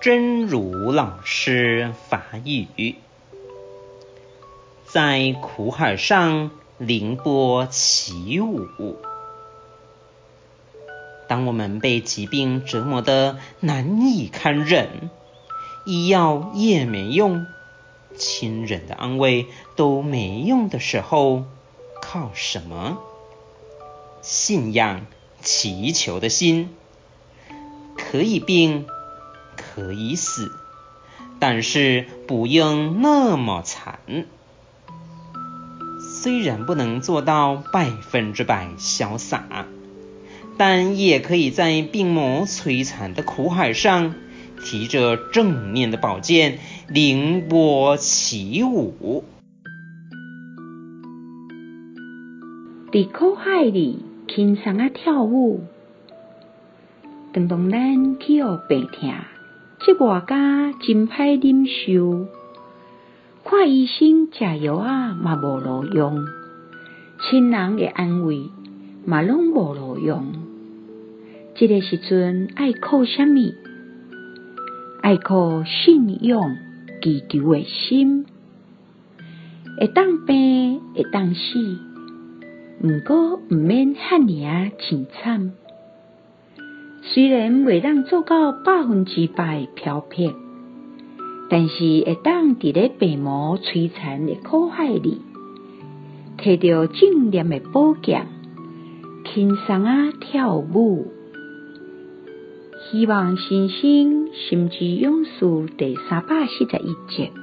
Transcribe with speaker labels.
Speaker 1: 真如老师法语，在苦海上凌波起舞。当我们被疾病折磨得难以堪忍，医药也没用，亲人的安慰都没用的时候，靠什么？信仰、祈求的心，可以病，可以死，但是不用那么惨。虽然不能做到百分之百潇洒。但也可以在病魔摧残的苦海上，提着正念的宝剑，凌波起舞。
Speaker 2: 在苦海里轻松啊跳舞，当当咱去予病痛，这外家真歹忍受，看医生食药啊嘛无路用，亲人的安慰嘛拢无路用。这个时阵爱靠什么？爱靠信仰、祈求的心。会当病，会当死，毋过毋免赫尔啊凄惨。虽然未当做到百分之百飘撇，但是会当伫咧病魔摧残的苦海里，摕着正念的宝剑，轻松啊跳舞。希望新生心之勇士第三百四十一集。